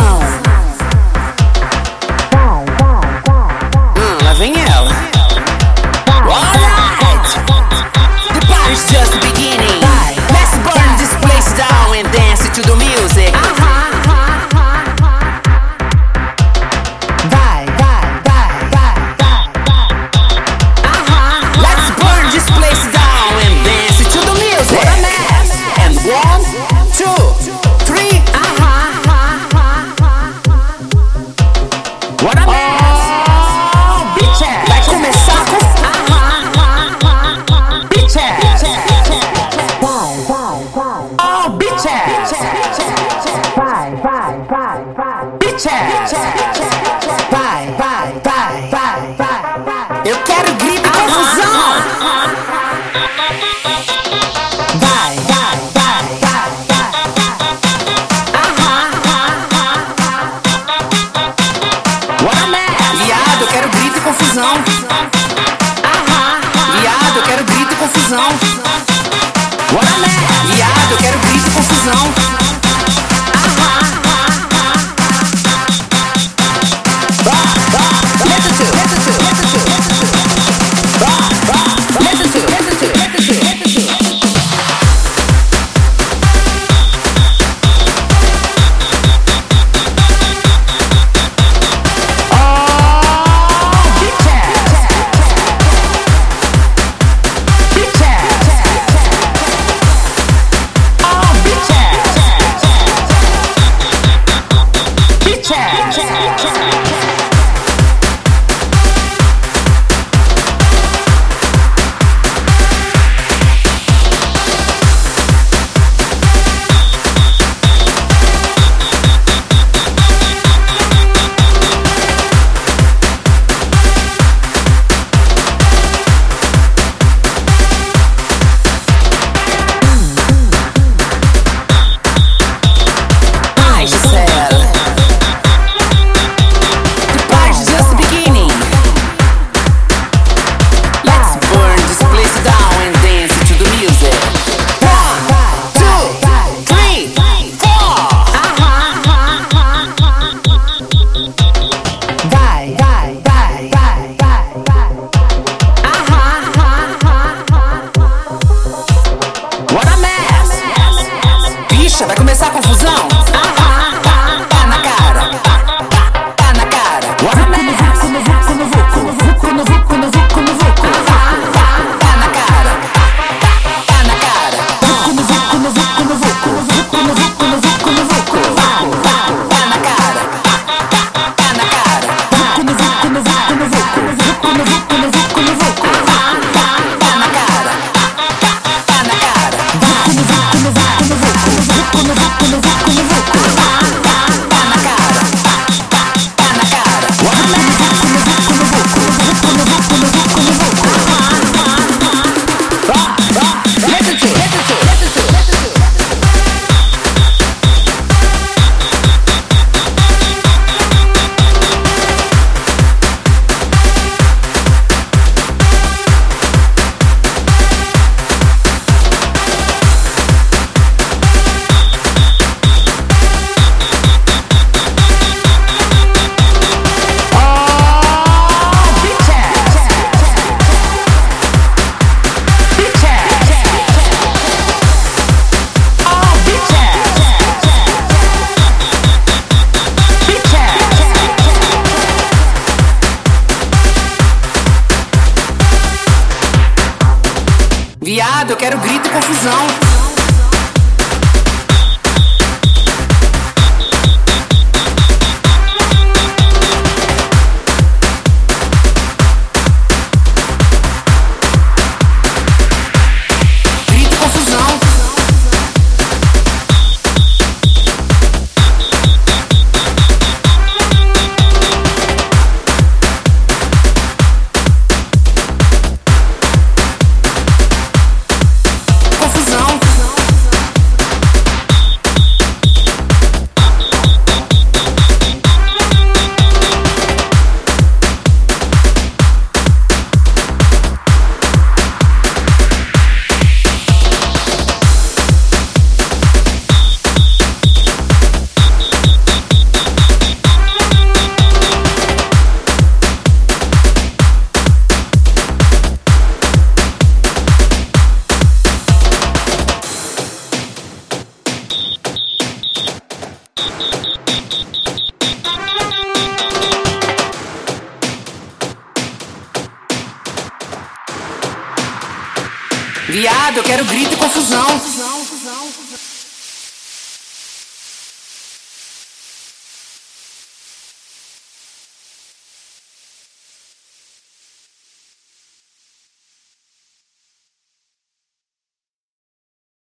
Brown. Oh, bitch. Vai, vai, vai, vai. Bitch ass. Vai, vai, vai, vai, vai. Eu quero grito e confusão. Uh-huh. Vai, vai, vai, vai, vai. What a mess. Viado, eu quero grito e confusão. Viado, eu quero grito e confusão. What a mess. razão Viado, eu quero grito e confusão. Viado, eu quero grito e confusão.